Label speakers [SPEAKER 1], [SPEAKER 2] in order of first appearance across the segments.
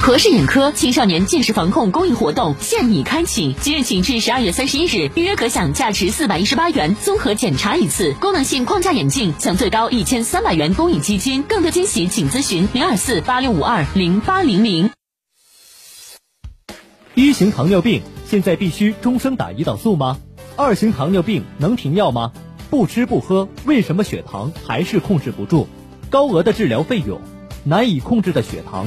[SPEAKER 1] 和氏眼科青少年近视防控公益活动现已开启，即日起至十二月三十一日，预约可享价值四百一十八元综合检查一次，功能性框架眼镜享最高一千三百元公益基金。更多惊喜，请咨询零二四八六五二零八零零。
[SPEAKER 2] 一型糖尿病现在必须终生打胰岛素吗？二型糖尿病能停药吗？不吃不喝，为什么血糖还是控制不住？高额的治疗费用，难以控制的血糖。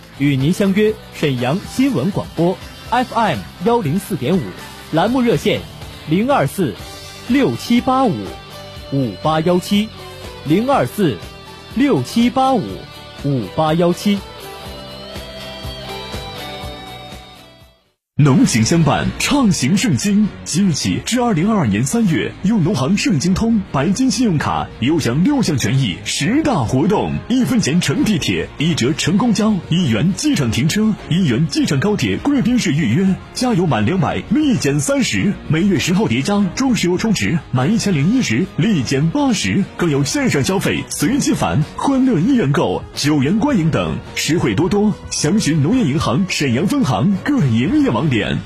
[SPEAKER 2] 与您相约沈阳新闻广播 FM 幺零四点五，栏目热线零二四六七八五五八幺七零二四六七八五五八幺七。
[SPEAKER 3] 农行相伴，畅行盛京。即日起至二零二二年三月，用农行盛京通白金信用卡，优享六项权益，十大活动：一分钱乘地铁，一折乘公交，一元机场停车，一元机场高铁贵宾室预约，加油满两百立减三十，每月十号叠加中石油充值满一千零一十立减八十，更有线上消费随机返、欢乐一元购、九元观影等，实惠多多。详询农业银行沈阳分行各营业网。点。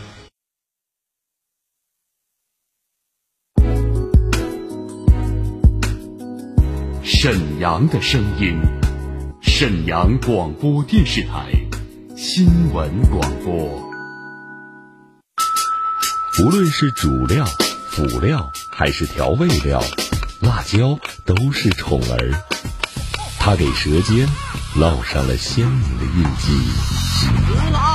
[SPEAKER 4] 沈阳的声音，沈阳广播电视台新闻广播。无论是主料、辅料还是调味料，辣椒都是宠儿，它给舌尖烙上了鲜明的印记。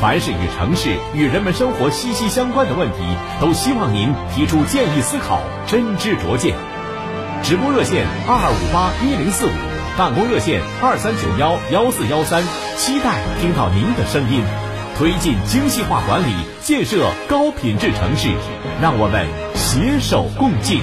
[SPEAKER 5] 凡是与城市与人们生活息息相关的问题，都希望您提出建议思考，真知灼见。直播热线二二五八一零四五，办公热线二三九幺幺四幺三，期待听到您的声音。推进精细化管理，建设高品质城市，让我们携手共进。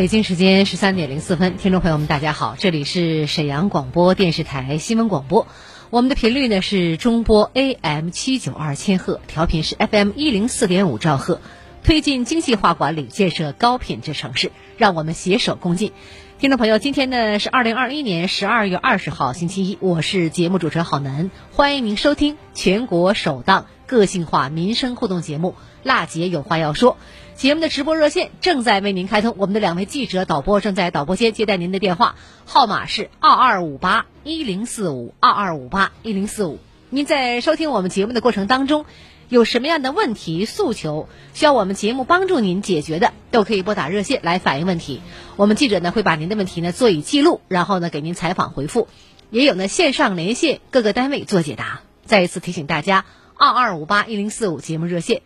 [SPEAKER 6] 北京时间十三点零四分，听众朋友们，大家好，这里是沈阳广播电视台新闻广播，我们的频率呢是中波 AM 七九二千赫，调频是 FM 一零四点五兆赫，推进精细化管理，建设高品质城市，让我们携手共进。听众朋友，今天呢是二零二一年十二月二十号星期一，我是节目主持人郝楠，欢迎您收听全国首档个性化民生互动节目《辣姐有话要说》。节目的直播热线正在为您开通，我们的两位记者导播正在导播间接待您的电话，号码是二二五八一零四五二二五八一零四五。您在收听我们节目的过程当中，有什么样的问题诉求需要我们节目帮助您解决的，都可以拨打热线来反映问题。我们记者呢会把您的问题呢做以记录，然后呢给您采访回复。也有呢线上连线各个单位做解答。再一次提醒大家，二二五八一零四五节目热线。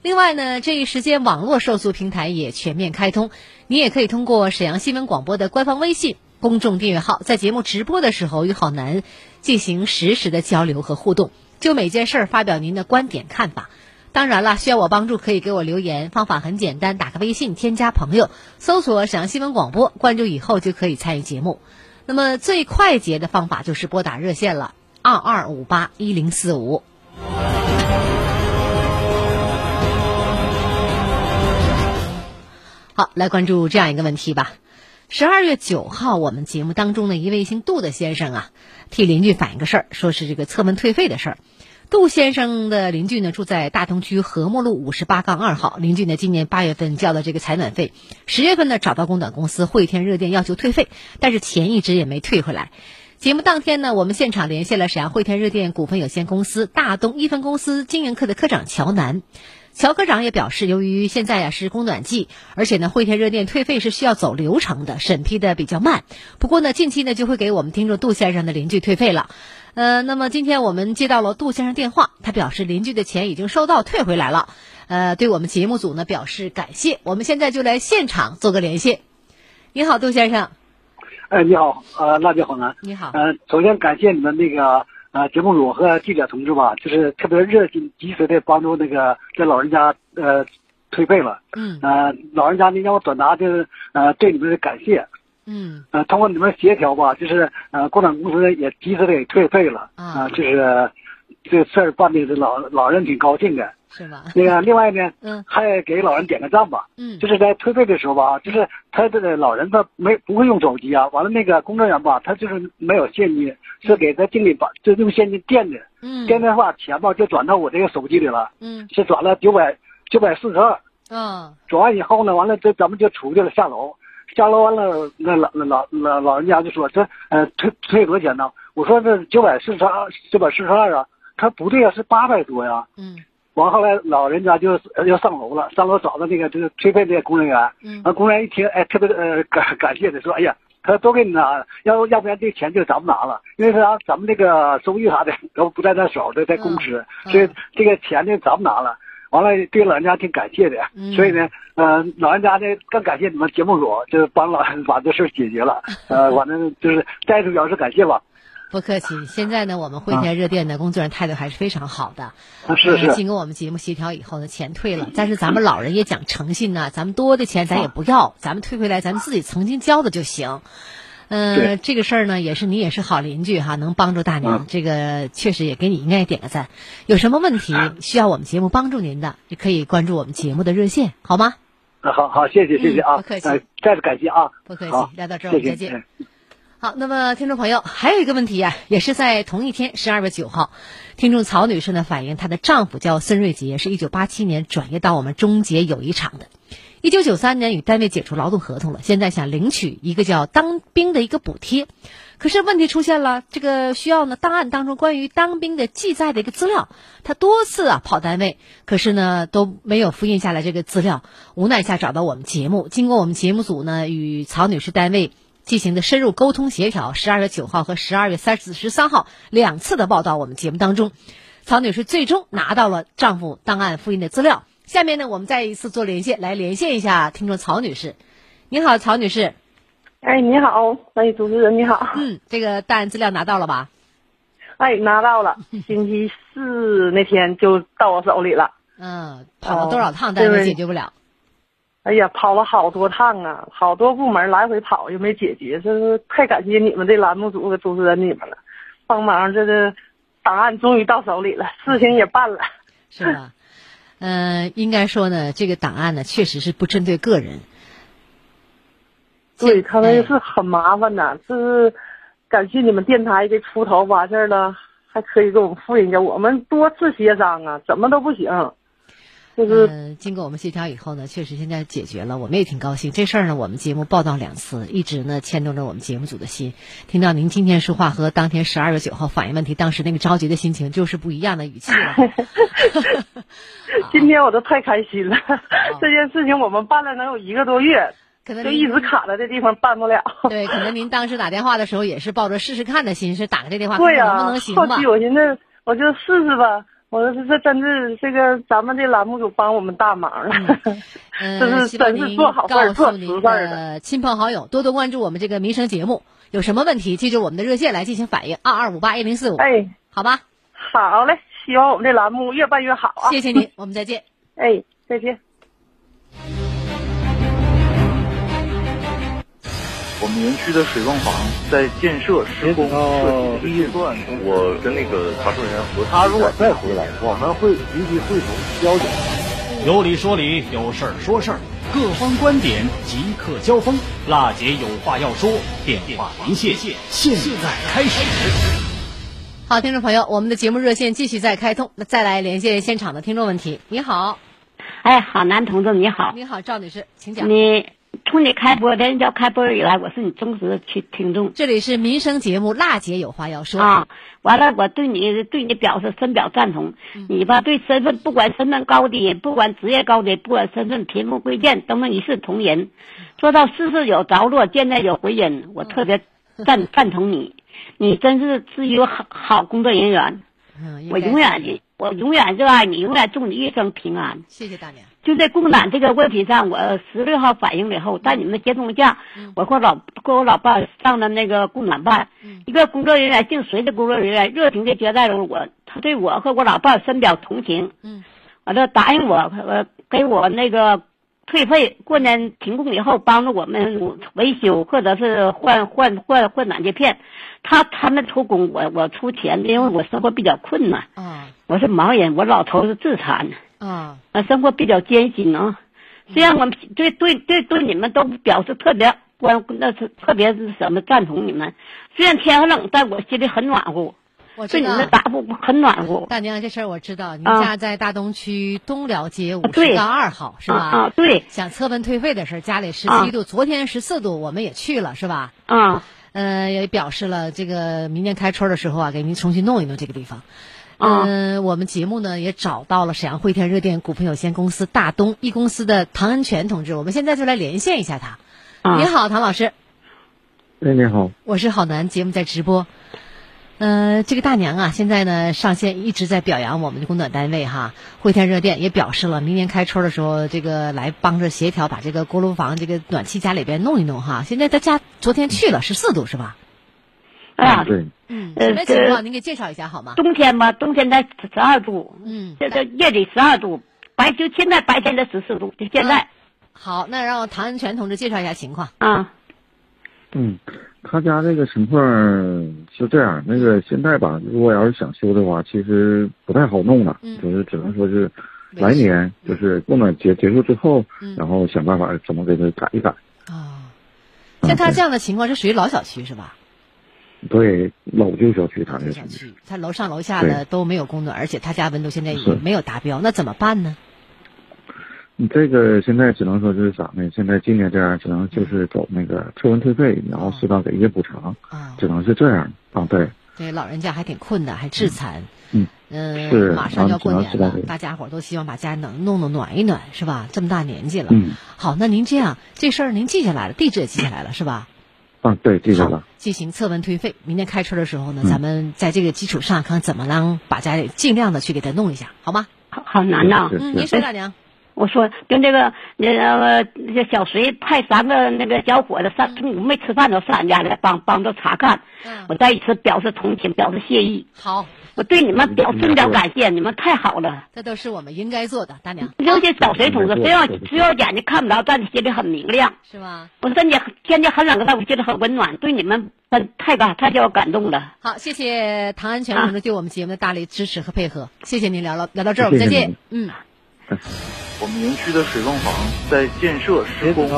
[SPEAKER 6] 另外呢，这一时间网络受诉平台也全面开通，你也可以通过沈阳新闻广播的官方微信公众订阅号，在节目直播的时候与好男进行实时的交流和互动，就每件事儿发表您的观点看法。当然了，需要我帮助可以给我留言，方法很简单，打开微信添加朋友，搜索沈阳新闻广播，关注以后就可以参与节目。那么最快捷的方法就是拨打热线了，二二五八一零四五。好，来关注这样一个问题吧。十二月九号，我们节目当中的一位姓杜的先生啊，替邻居反映个事儿，说是这个侧门退费的事儿。杜先生的邻居呢，住在大同区和睦路五十八杠二号。邻居呢，今年八月份交了这个采暖费，十月份呢找到供暖公司汇天热电要求退费，但是钱一直也没退回来。节目当天呢，我们现场联系了沈阳汇天热电股份有限公司大东一分公司经营科的科长乔楠。乔科长也表示，由于现在呀是供暖季，而且呢汇天热电退费是需要走流程的，审批的比较慢。不过呢，近期呢就会给我们听众杜先生的邻居退费了。呃，那么今天我们接到了杜先生电话，他表示邻居的钱已经收到，退回来了。呃，对我们节目组呢表示感谢。我们现在就来现场做个连线。你好，杜先生。
[SPEAKER 7] 哎，你好，呃，辣椒好男。
[SPEAKER 6] 你好。
[SPEAKER 7] 呃，首先感谢你们那个呃节目组和记者同志吧，就是特别热心、及时的帮助那个这老人家呃退费了。
[SPEAKER 6] 嗯。
[SPEAKER 7] 呃，老人家呢让我转达就是呃对你们的感谢。
[SPEAKER 6] 嗯。
[SPEAKER 7] 呃，通过你们协调吧，就是呃供暖公司也及时的给退费了。
[SPEAKER 6] 啊。
[SPEAKER 7] 就是这事儿办的这老老人挺高兴的。
[SPEAKER 6] 是吧？
[SPEAKER 7] 那个，另外呢，
[SPEAKER 6] 嗯，
[SPEAKER 7] 还给老人点个赞吧。
[SPEAKER 6] 嗯，
[SPEAKER 7] 就是在退费的时候吧，就是他这个老人他没不会用手机啊，完了那个工作人员吧，他就是没有现金，是给他经理把就用现金垫的。
[SPEAKER 6] 嗯，
[SPEAKER 7] 垫的话钱吧就转到我这个手机里了。
[SPEAKER 6] 嗯，
[SPEAKER 7] 是转了九百九百四十二。
[SPEAKER 6] 嗯，
[SPEAKER 7] 转完以后呢，完了这咱们就出去了，下楼，下楼完了，那老老老老人家就说这呃退退多少钱呢？我说这九百四十二，九百四十二啊，他不对啊，是八百多呀。
[SPEAKER 6] 嗯。
[SPEAKER 7] 完后来老人家就要上楼了，上楼找到那个就是退费那个工作人员，
[SPEAKER 6] 嗯，
[SPEAKER 7] 完工人员一听，哎，特别呃感感谢的说，哎呀，他都给你拿，要要不然这钱就咱们拿了，因为啥，咱们这个收益啥的 都不在那手，都在公司，所以这个钱呢咱们拿了，完了对老人家挺感谢的，所以呢，呃，老人家呢更感谢你们节目组，就是帮老人 把这事解决了，呃，反正就是再次表示感谢吧。
[SPEAKER 6] 不客气，现在呢，我们汇天热电的工作人员态度还是非常好的。
[SPEAKER 7] 是是。
[SPEAKER 6] 经过我们节目协调以后呢，钱退了。但是咱们老人也讲诚信呐，咱们多的钱咱也不要，咱们退回来，咱们自己曾经交的就行。嗯，这个事儿呢，也是你也是好邻居哈，能帮助大娘，这个确实也给你应该点个赞。有什么问题需要我们节目帮助您的，也可以关注我们节目的热线，好吗？
[SPEAKER 7] 啊，好好，谢谢谢谢啊，
[SPEAKER 6] 不客气，
[SPEAKER 7] 再次感谢啊，
[SPEAKER 6] 不客气，聊到这儿，再见。好，那么听众朋友还有一个问题呀，也是在同一天，十二月九号，听众曹女士呢反映，她的丈夫叫孙瑞杰，是一九八七年转业到我们中捷友谊厂的，一九九三年与单位解除劳动合同了，现在想领取一个叫当兵的一个补贴，可是问题出现了，这个需要呢档案当中关于当兵的记载的一个资料，他多次啊跑单位，可是呢都没有复印下来这个资料，无奈下找到我们节目，经过我们节目组呢与曹女士单位。进行的深入沟通协调，十二月九号和十二月三十十三号两次的报道，我们节目当中，曹女士最终拿到了丈夫档案复印的资料。下面呢，我们再一次做连线，来连线一下听众曹女士。你好，曹女士。
[SPEAKER 8] 哎，你好，哎，主持人你好。
[SPEAKER 6] 嗯，这个档案资料拿到了吧？
[SPEAKER 8] 哎，拿到了，星期四那天就到我手里了。
[SPEAKER 6] 嗯，跑了多少趟但是解决不了？
[SPEAKER 8] 哎呀，跑了好多趟啊，好多部门来回跑又没解决，这是太感谢你们这栏目组的主持人你们了，帮忙这个档案终于到手里了，事情也办了。
[SPEAKER 6] 是吧？嗯，应该说呢，这个档案呢确实是不针对个人。
[SPEAKER 8] 对他们是很麻烦的，这是感谢你们电台给出头完事儿了，还可以给我们复印一下，我们多次协商啊，怎么都不行。就是
[SPEAKER 6] 嗯，经过我们协调以后呢，确实现在解决了，我们也挺高兴。这事儿呢，我们节目报道两次，一直呢牵动着我们节目组的心。听到您今天说话和当天十二月九号反映问题当时那个着急的心情，就是不一样的语气了。
[SPEAKER 8] 今天我都太开心了，这件事情我们办了能有一个多月，
[SPEAKER 6] 可能
[SPEAKER 8] 就一直卡在这地方办不了。
[SPEAKER 6] 对，可能您当时打电话的时候也是抱着试试看的心是打个这电话，看能不能行吧
[SPEAKER 8] 后期？我寻思，我就试试吧。我说这这真是这个咱们这栏目组帮我们大忙了，
[SPEAKER 6] 嗯，
[SPEAKER 8] 这 是真是做好事做实事。的
[SPEAKER 6] 亲朋好友多多关注我们这个民生节目，有什么问题记住我们的热线来进行反映，二二五八一零四五，
[SPEAKER 8] 哎，
[SPEAKER 6] 好吧？
[SPEAKER 8] 好嘞，希望我们这栏目越办越好啊！
[SPEAKER 6] 谢谢您，我们再见。
[SPEAKER 8] 哎，再见。
[SPEAKER 9] 我们园区的水泵房在建设施工设计的预算，我跟那个查收人员核
[SPEAKER 10] 他如果再回来，我们会立即汇总交警。
[SPEAKER 11] 有理说理，有事儿说事儿，各方观点即刻交锋。辣姐有话要说，电话连线现在开始。
[SPEAKER 6] 好，听众朋友，我们的节目热线继续在开通，那再来连线现场的听众问题。你好，
[SPEAKER 12] 哎，好男同志你好，
[SPEAKER 6] 你好，赵女士，请讲。
[SPEAKER 12] 你从你开播人叫开播以来，我是你忠实的听听众。
[SPEAKER 6] 这里是民生节目，辣姐有话要说
[SPEAKER 12] 啊。完了，我对你对你表示深表赞同。
[SPEAKER 6] 嗯
[SPEAKER 12] 你吧，对身份不管身份高低，不管职业高低，不管身份贫富贵贱，都能一视同仁。做到事事有着落，件件有回音。我特别赞 赞同你，你真是是一个好好工作人员。
[SPEAKER 6] 嗯，
[SPEAKER 12] 我永远我永远热爱你，永远祝你一生平安。
[SPEAKER 6] 谢谢大娘。
[SPEAKER 12] 就在供暖这个问题上，我十六号反映了以后，在你们接通下，我和老和我老伴上了那个供暖办，一个工作人员姓隋的工作人员热情的接待了我，他对我和我老伴深表同情，
[SPEAKER 6] 嗯，
[SPEAKER 12] 完了答应我呃给我那个退费，过年停工以后帮助我们维修或者是换换换换暖气片，他他们出工，我我出钱，因为我生活比较困难，
[SPEAKER 6] 啊。
[SPEAKER 12] 我是盲人，我老头是自残。
[SPEAKER 6] 啊，
[SPEAKER 12] 呃，生活比较艰辛啊。虽然我们对对对对你们都表示特别关，那是特别是什么赞同你们。虽然天很冷，但我心里很暖和。
[SPEAKER 6] 我知道
[SPEAKER 12] 对你们的答复很暖和。
[SPEAKER 6] 大娘，这事儿我知道，您
[SPEAKER 12] 啊
[SPEAKER 6] 家在大东区东辽街五
[SPEAKER 12] 对
[SPEAKER 6] 十杠二号是吧？
[SPEAKER 12] 啊啊对
[SPEAKER 6] 想测温退费的事儿，家里十
[SPEAKER 12] 啊
[SPEAKER 6] 七度，昨天十四度，我们也去了是吧？
[SPEAKER 12] 啊。
[SPEAKER 6] 呃，也表示了这个明年开春的时候啊，给您重新弄一弄这个地方。
[SPEAKER 12] 啊
[SPEAKER 6] 嗯、我们节目呢也找到了沈阳汇天热电股份有限公司大东一公司的唐恩全同志，我们现在就来连线一下他。
[SPEAKER 12] 啊
[SPEAKER 6] 您好，唐老师，
[SPEAKER 13] 哎，你好，
[SPEAKER 6] 我是郝楠，节目在直播。呃，这个大娘啊，现在呢上线一直在表扬我们的供暖单位哈，汇天热电也表示了明年开春的时候，这个来帮着协调把这个锅炉房这个暖气家里边弄一弄哈。现在他家昨天去了十四度是吧？
[SPEAKER 12] 啊，
[SPEAKER 13] 对，
[SPEAKER 6] 嗯，
[SPEAKER 12] 呃
[SPEAKER 6] 什么情况？您给介绍一下好吗？
[SPEAKER 12] 冬天吧，冬天在十二度，
[SPEAKER 6] 嗯，
[SPEAKER 12] 这这夜里十二度，白就现在白天才十四度，就现在。
[SPEAKER 6] 好，那让唐恩全同志介绍一下情况。
[SPEAKER 12] 啊，
[SPEAKER 13] 嗯，他家这个情况是这样，那个现在吧，如果要是想修的话，其实不太好弄了，
[SPEAKER 6] 嗯
[SPEAKER 13] 就是只能说是来年就是供暖结结束之后，
[SPEAKER 6] 嗯
[SPEAKER 13] 然后想办法怎么给他改一改。
[SPEAKER 6] 啊像他这样的情况是属于老小区是吧？
[SPEAKER 13] 对，老旧小区他这
[SPEAKER 6] 小区，他楼上楼下的都没有供暖，而且他家温度现在也没有达标，那怎么办呢？
[SPEAKER 13] 你这个现在只能说是啥呢？现在今年这样，只能就是走那个退温退费，然后适当给一些补偿，只能是这样啊。对，
[SPEAKER 6] 对，老人家还挺困难，还致残。
[SPEAKER 13] 嗯
[SPEAKER 6] 嗯，
[SPEAKER 13] 是
[SPEAKER 6] 马上要过年了大家伙都希望把家能弄弄暖一暖，是吧？这么大年纪了，
[SPEAKER 13] 嗯
[SPEAKER 6] 好，那您这样，这事儿您记下来了，地址也记下来了，是吧？
[SPEAKER 13] 啊，对，记住了。
[SPEAKER 6] 进行测温退费，明天开春的时候呢，
[SPEAKER 13] 嗯
[SPEAKER 6] 咱们在这个基础上，看看怎么能把家里尽量的去给他弄一下，好吗？
[SPEAKER 12] 好好难呐。
[SPEAKER 6] 嗯，您说大娘。
[SPEAKER 12] 我说跟这个那个那个小隋派三个那个小伙子上中午没吃饭都上俺家来帮帮着查看，我再一次表示同情，表示谢意。
[SPEAKER 6] 好，
[SPEAKER 12] 我对你们表深表感谢，你们太好了。
[SPEAKER 6] 这都是我们应该做的，大娘。
[SPEAKER 12] 尤其找谁同志，虽然虽然眼睛看不着，但是心里很明亮。
[SPEAKER 6] 是吗？
[SPEAKER 12] 我身体天气很冷，但我心里很温暖。对你们很太感太叫我感动了。
[SPEAKER 6] 好，谢谢唐安全同志对我们节目的大力支持和配合，谢谢您聊了聊到这儿，我们再见。嗯。
[SPEAKER 9] 我们园区的水泵房在建设施工设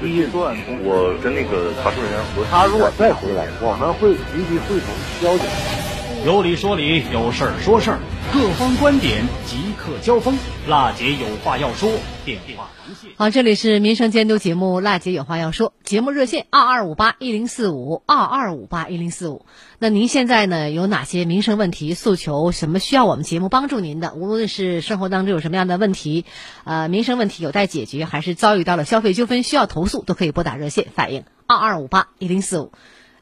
[SPEAKER 9] 计的预算，我跟那个查收人员核
[SPEAKER 10] 他如果再回来，我们会立即会同交警。
[SPEAKER 11] 有理说理，有事儿说事儿，各方观点即刻交锋。辣姐有话要说，电话连线。
[SPEAKER 6] 好，这里是民生监督节目《辣姐有话要说》，节目热线二二五八一零四五二二五八一零四五。那您现在呢有哪些民生问题诉求？什么需要我们节目帮助您的？无论是生活当中有什么样的问题，呃，民生问题有待解决，还是遭遇到了消费纠纷需要投诉，都可以拨打热线反映二二五八一零四五。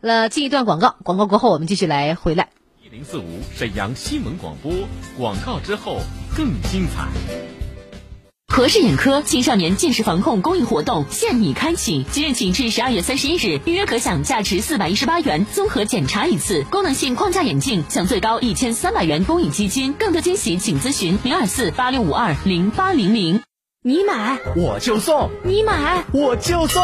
[SPEAKER 6] 那进一段广告，广告过后我们继续来回来。
[SPEAKER 5] 一零四五沈阳新闻广播，广告之后更精彩。
[SPEAKER 1] 和氏眼科青少年近视防控公益活动现已开启，即日起至十二月三十一日，预约可享价值四百一十八元综合检查一次，功能性框架眼镜享最高一千三百元公益基金。更多惊喜，请咨询零二四八六五二零八零零。
[SPEAKER 14] 你买
[SPEAKER 2] 我就送，
[SPEAKER 14] 你买
[SPEAKER 2] 我就送。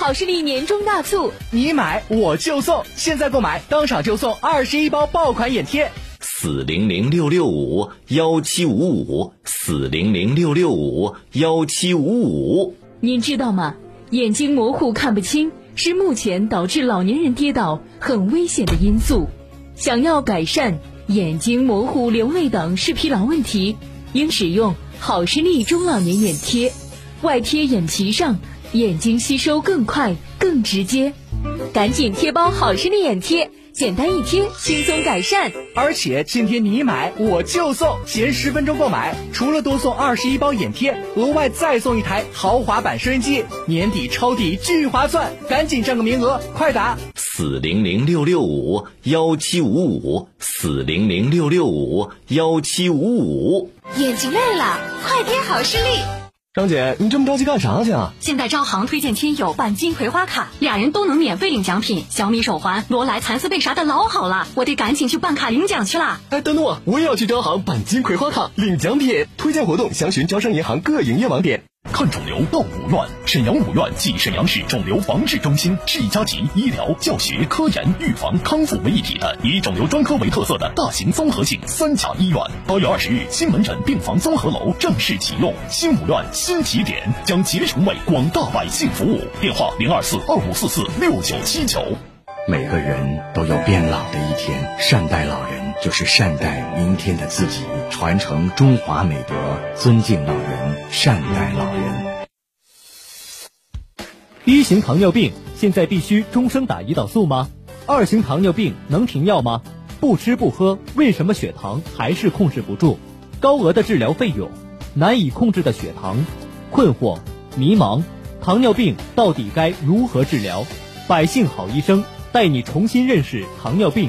[SPEAKER 14] 好视力年终大促，
[SPEAKER 2] 你买我就送，现在购买当场就送二十一包爆款眼贴。
[SPEAKER 15] 四零零六六五幺七五五，四零零六六五幺七五五。
[SPEAKER 14] 您知道吗？眼睛模糊看不清是目前导致老年人跌倒很危险的因素。想要改善眼睛模糊、流泪等视疲劳问题，应使用好视力中老年眼贴，外贴眼皮上。眼睛吸收更快、更直接，赶紧贴包好视力眼贴，简单一贴，轻松改善。
[SPEAKER 2] 而且今天你买我就送，前十分钟购买，除了多送二十一包眼贴，额外再送一台豪华版收音机，年底抄底巨划算，赶紧占个名额，快打
[SPEAKER 15] 四零零六六五幺七五五，四零零六六五幺七五五。
[SPEAKER 14] 眼睛累了，快贴好视力。
[SPEAKER 2] 张姐，你这么着急干啥去啊？
[SPEAKER 1] 现在招行推荐亲友办金葵花卡，俩人都能免费领奖品，小米手环、罗莱蚕丝被啥的老好了，我得赶紧去办卡领奖去了。
[SPEAKER 2] 哎，等等我，我也要去招行办金葵花卡领奖品。推荐活动详询招商银行各营业网点。
[SPEAKER 16] 看肿瘤到五院，沈阳五院即沈阳市肿瘤防治中心，是一家集医疗、教学、科研、预防、康复为一体的以肿瘤专科为特色的大型综合性三甲医院。八月二十日，新门诊病房综合楼正式启用，新五院新起点将竭诚为广大百姓服务。电话零二四二五四四六九七九。
[SPEAKER 17] 每个人都有变老的一天，善待老人就是善待明天的自己，传承中华美德，尊敬老人，善待老人。
[SPEAKER 2] 一型糖尿病现在必须终生打胰岛素吗？二型糖尿病能停药吗？不吃不喝，为什么血糖还是控制不住？高额的治疗费用，难以控制的血糖，困惑、迷茫，糖尿病到底该如何治疗？百姓好医生。带你重新认识糖尿病，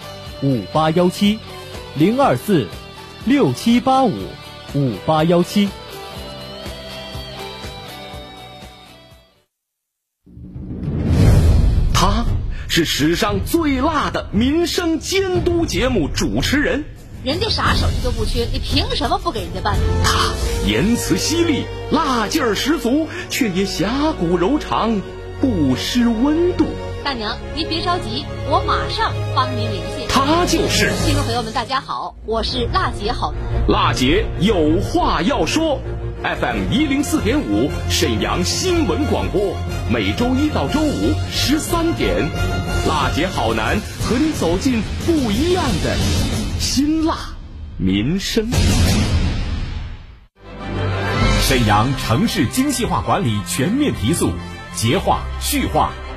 [SPEAKER 2] 五八幺七，零二四六七八五五八幺七。
[SPEAKER 18] 他是史上最辣的民生监督节目主持人。
[SPEAKER 14] 人家啥手艺都不缺，你凭什么不给人家办？
[SPEAKER 18] 他言辞犀利，辣劲儿十足，却也侠骨柔肠，不失温度。
[SPEAKER 14] 大娘，您别着急，我马上帮您联系。
[SPEAKER 18] 他就是
[SPEAKER 14] 听众朋友们，大家好，我是辣姐好男。
[SPEAKER 18] 辣姐有话要说，FM 一零四点五，沈阳新闻广播，每周一到周五十三点，辣姐好男和你走进不一样的辛辣民生。
[SPEAKER 5] 沈阳城市精细化管理全面提速，洁化、序化、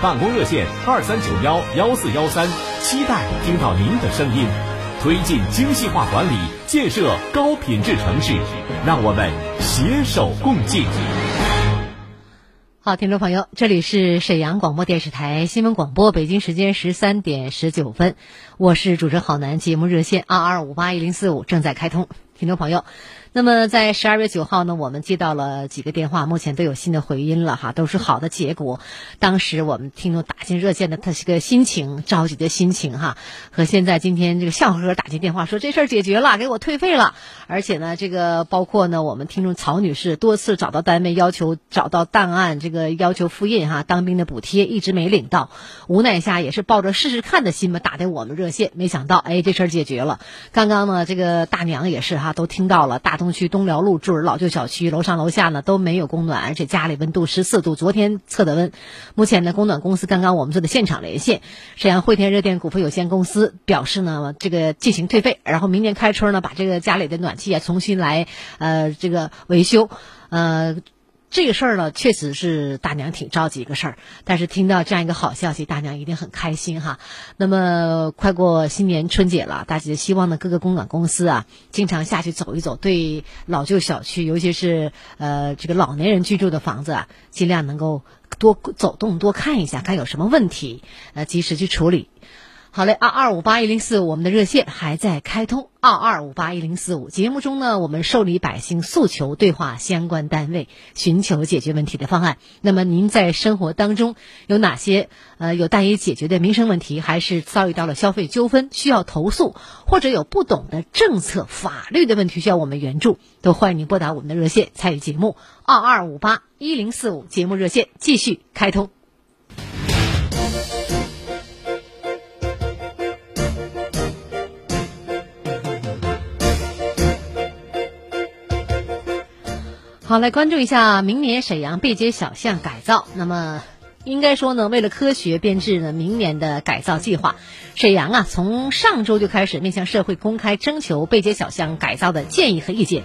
[SPEAKER 5] 办公热线二三九幺幺四幺三，期待听到您的声音。推进精细化管理，建设高品质城市，让我们携手共进。
[SPEAKER 6] 好，听众朋友，这里是沈阳广播电视台新闻广播，北京时间十三点十九分，我是主持人郝楠，节目热线二二五八一零四五正在开通，听众朋友。那么在十二月九号呢，我们接到了几个电话，目前都有新的回音了哈，都是好的结果。当时我们听众打进热线的，他是个心情着急的心情哈，和现在今天这个笑呵呵打进电话说这事儿解决了，给我退费了，而且呢，这个包括呢，我们听众曹女士多次找到单位要求找到档案，这个要求复印哈，当兵的补贴一直没领到，无奈下也是抱着试试看的心吧，打的我们热线，没想到哎这事儿解决了。刚刚呢，这个大娘也是哈，都听到了大。东区东辽路住着老旧小区，楼上楼下呢都没有供暖，而且家里温度十四度，昨天测的温。目前呢，供暖公司刚刚我们做的现场连线，沈阳汇天热电股份有限公司表示呢，这个进行退费，然后明年开春呢，把这个家里的暖气啊重新来呃这个维修，呃。这个事儿呢，确实是大娘挺着急一个事儿，但是听到这样一个好消息，大娘一定很开心哈。那么快过新年春节了，大姐希望呢各个供暖公司啊，经常下去走一走，对老旧小区，尤其是呃这个老年人居住的房子啊，尽量能够多走动，多看一下，看有什么问题，呃及时去处理。好嘞，二二五八一零四五，我们的热线还在开通。二二五八一零四五，节目中呢，我们受理百姓诉求，对话相关单位，寻求解决问题的方案。那么，您在生活当中有哪些呃有待于解决的民生问题，还是遭遇到了消费纠纷需要投诉，或者有不懂的政策法律的问题需要我们援助，都欢迎您拨打我们的热线参与节目。二二五八一零四五，节目热线继续开通。好，来关注一下明年沈阳背街小巷改造。那么，应该说呢，为了科学编制呢明年的改造计划，沈阳啊从上周就开始面向社会公开征求背街小巷改造的建议和意见。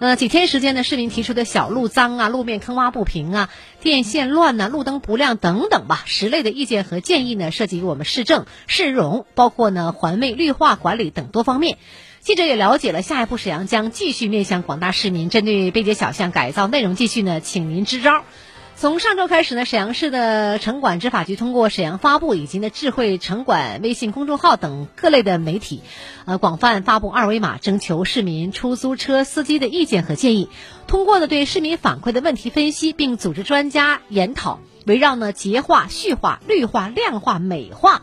[SPEAKER 6] 呃，几天时间呢，市民提出的小路脏啊、路面坑洼不平啊、电线乱呐、路灯不亮等等吧，十类的意见和建议呢，涉及我们市政、市容，包括呢环卫、绿化管理等多方面。记者也了解了，下一步沈阳将继续面向广大市民，针对背街小巷改造内容，继续呢，请您支招。从上周开始呢，沈阳市的城管执法局通过沈阳发布以及呢智慧城管微信公众号等各类的媒体，呃，广泛发布二维码，征求市民出租车司机的意见和建议。通过呢对市民反馈的问题分析，并组织专家研讨，围绕呢洁化、序化、绿化、亮化、美化。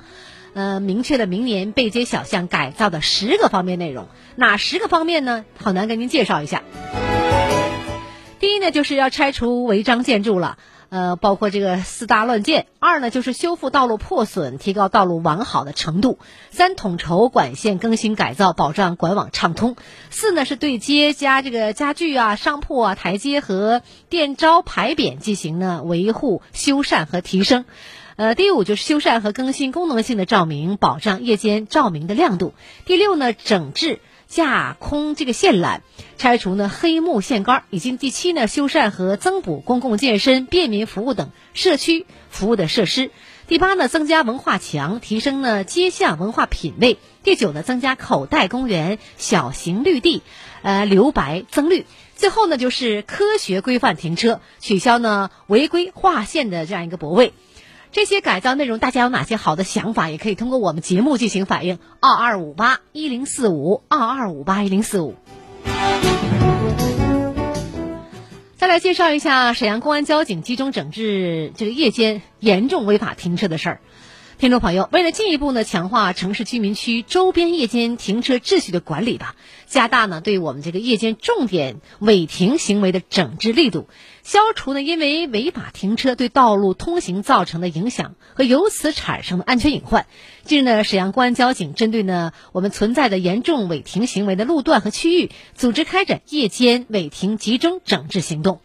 [SPEAKER 6] 呃，明确了明年背街小巷改造的十个方面内容，哪十个方面呢？好难跟您介绍一下。第一呢，就是要拆除违章建筑了，呃，包括这个四大乱建；二呢，就是修复道路破损，提高道路完好的程度；三，统筹管线更新改造，保障管网畅通；四呢，是对街加这个家具啊、商铺啊、台阶和电招牌匾进行呢维护、修缮和提升。呃，第五就是修缮和更新功能性的照明，保障夜间照明的亮度。第六呢，整治架空这个线缆，拆除呢黑幕线杆，以及第七呢，修缮和增补公共健身、便民服务等社区服务的设施。第八呢，增加文化墙，提升呢街巷文化品位。第九呢，增加口袋公园、小型绿地，呃，留白增绿。最后呢，就是科学规范停车，取消呢违规划线的这样一个泊位。这些改造内容，大家有哪些好的想法？也可以通过我们节目进行反映。二二五八一零四五，二二五八一零四五。再来介绍一下沈阳公安交警集中整治这个夜间严重违法停车的事儿。听众朋友，为了进一步呢强化城市居民区周边夜间停车秩序的管理吧，加大呢对我们这个夜间重点违停行为的整治力度，消除呢因为违法停车对道路通行造成的影响和由此产生的安全隐患。近日呢，沈阳公安交警针对呢我们存在的严重违停行为的路段和区域，组织开展夜间违停集中整治行动，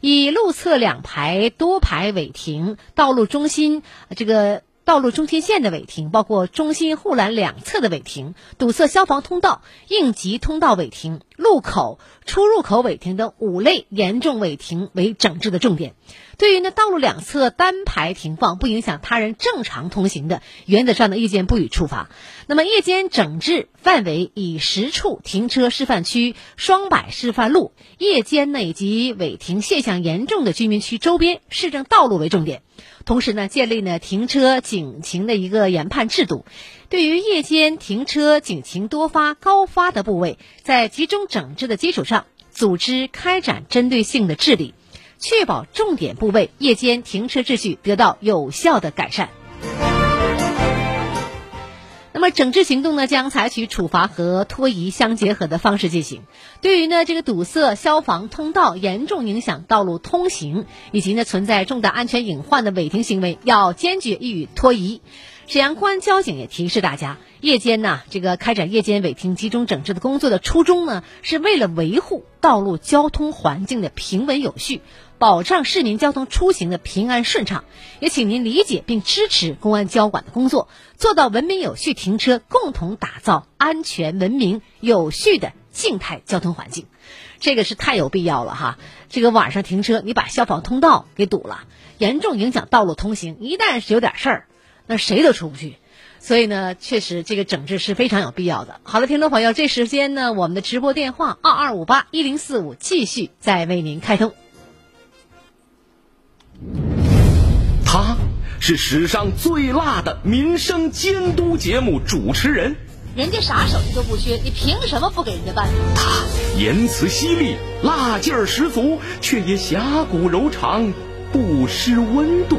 [SPEAKER 6] 以路侧两排多排违停、道路中心这个。道路中心线的违停，包括中心护栏两侧的违停、堵塞消防通道、应急通道违停、路口出入口违停等五类严重违停为整治的重点。对于呢道路两侧单排停放不影响他人正常通行的，原则上呢夜间不予处罚。那么夜间整治范围以十处停车示范区、双摆示范路、夜间呢以及违停现象严重的居民区周边市政道路为重点。同时呢，建立呢停车警情的一个研判制度，对于夜间停车警情多发、高发的部位，在集中整治的基础上，组织开展针对性的治理，确保重点部位夜间停车秩序得到有效的改善。那么整治行动呢，将采取处罚和拖移相结合的方式进行。对于呢这个堵塞消防通道、严重影响道路通行以及呢存在重大安全隐患的违停行为，要坚决予以拖移。沈阳公安交警也提示大家，夜间呢这个开展夜间违停集中整治的工作的初衷呢，是为了维护道路交通环境的平稳有序。保障市民交通出行的平安顺畅，也请您理解并支持公安交管的工作，做到文明有序停车，共同打造安全、文明、有序的静态交通环境。这个是太有必要了哈！这个晚上停车，你把消防通道给堵了，严重影响道路通行。一旦是有点事儿，那谁都出不去。所以呢，确实这个整治是非常有必要的。好了，听众朋友，这时间呢，我们的直播电话二二五八一零四五继续在为您开通。
[SPEAKER 18] 他是史上最辣的民生监督节目主持人，
[SPEAKER 6] 人家啥手艺都不缺，你凭什么不给人家办？
[SPEAKER 18] 他言辞犀利，辣劲儿十足，却也侠骨柔肠，不失温度。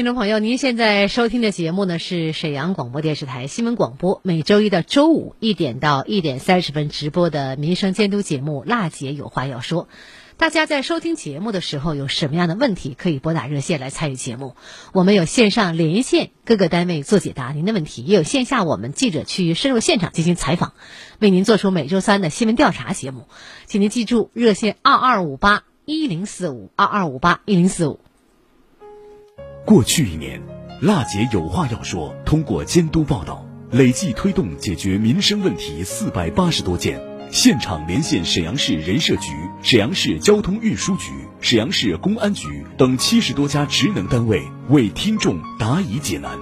[SPEAKER 6] 听众朋友，您现在收听的节目呢是沈阳广播电视台新闻广播，每周一到周五一点到一点三十分直播的民生监督节目《辣姐有话要说》。大家在收听节目的时候有什么样的问题，可以拨打热线来参与节目。我们有线上连线各个单位做解答您的问题，也有线下我们记者去深入现场进行采访，为您做出每周三的新闻调查节目。请您记住热线二二五八一零四五二二五八一零四五。
[SPEAKER 16] 过去一年，辣姐有话要说，通过监督报道，累计推动解决民生问题四百八十多件。现场连线沈阳市人社局、沈阳市交通运输局、沈阳市公安局等七十多家职能单位，为听众答疑解难。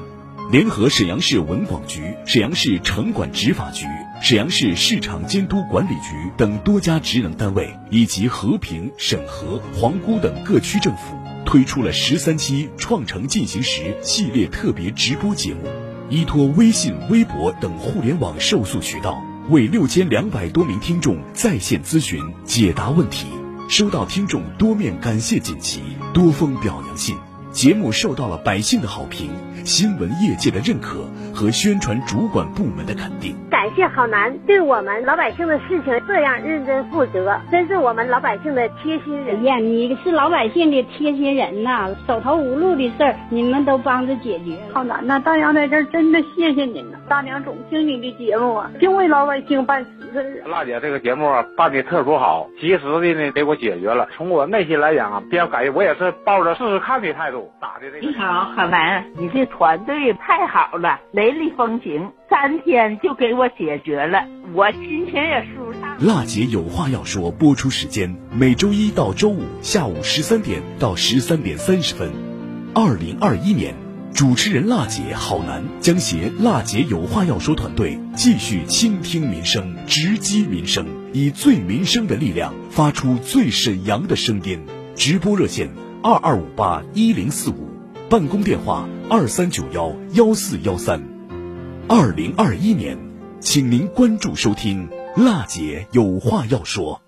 [SPEAKER 16] 联合沈阳市文广局、沈阳市城管执法局、沈阳市市场监督管理局等多家职能单位，以及和平、沈河、皇姑等各区政府，推出了十三期“创城进行时”系列特别直播节目，依托微信、微博等互联网受诉渠道。为六千两百多名听众在线咨询解答问题，收到听众多面感谢锦旗、多封表扬信，节目受到了百姓的好评、新闻业界的认可和宣传主管部门的肯定。
[SPEAKER 19] 感谢郝楠对我们老百姓的事情这样认真负责，真是我们老百姓的贴心人。
[SPEAKER 20] 哎呀，你是老百姓的贴心人呐！走投无路的事儿，你们都帮着解决。
[SPEAKER 21] 郝楠呐，大娘在这儿真的谢谢您呐！大娘总听你的节目啊，就为老百姓办实事。
[SPEAKER 22] 辣姐这个节目办的特殊好，及时的呢给我解决了。从我内心来讲啊，比较感谢，我也是抱着试试看的态度打的这个。
[SPEAKER 23] 你好，郝楠，你这团队太好了，雷厉风行，三天就给我解决了，我心情也舒畅。
[SPEAKER 16] 辣姐有话要说，播出时间每周一到周五下午十三点到十三点三十分。二零二一年。主持人辣姐郝楠将携辣姐有话要说团队，继续倾听民生，直击民生，以最民生的力量发出最沈阳的声音。直播热线二二五八一零四五，办公电话二三九幺幺四幺三。二零二一年，请您关注收听辣姐有话要说。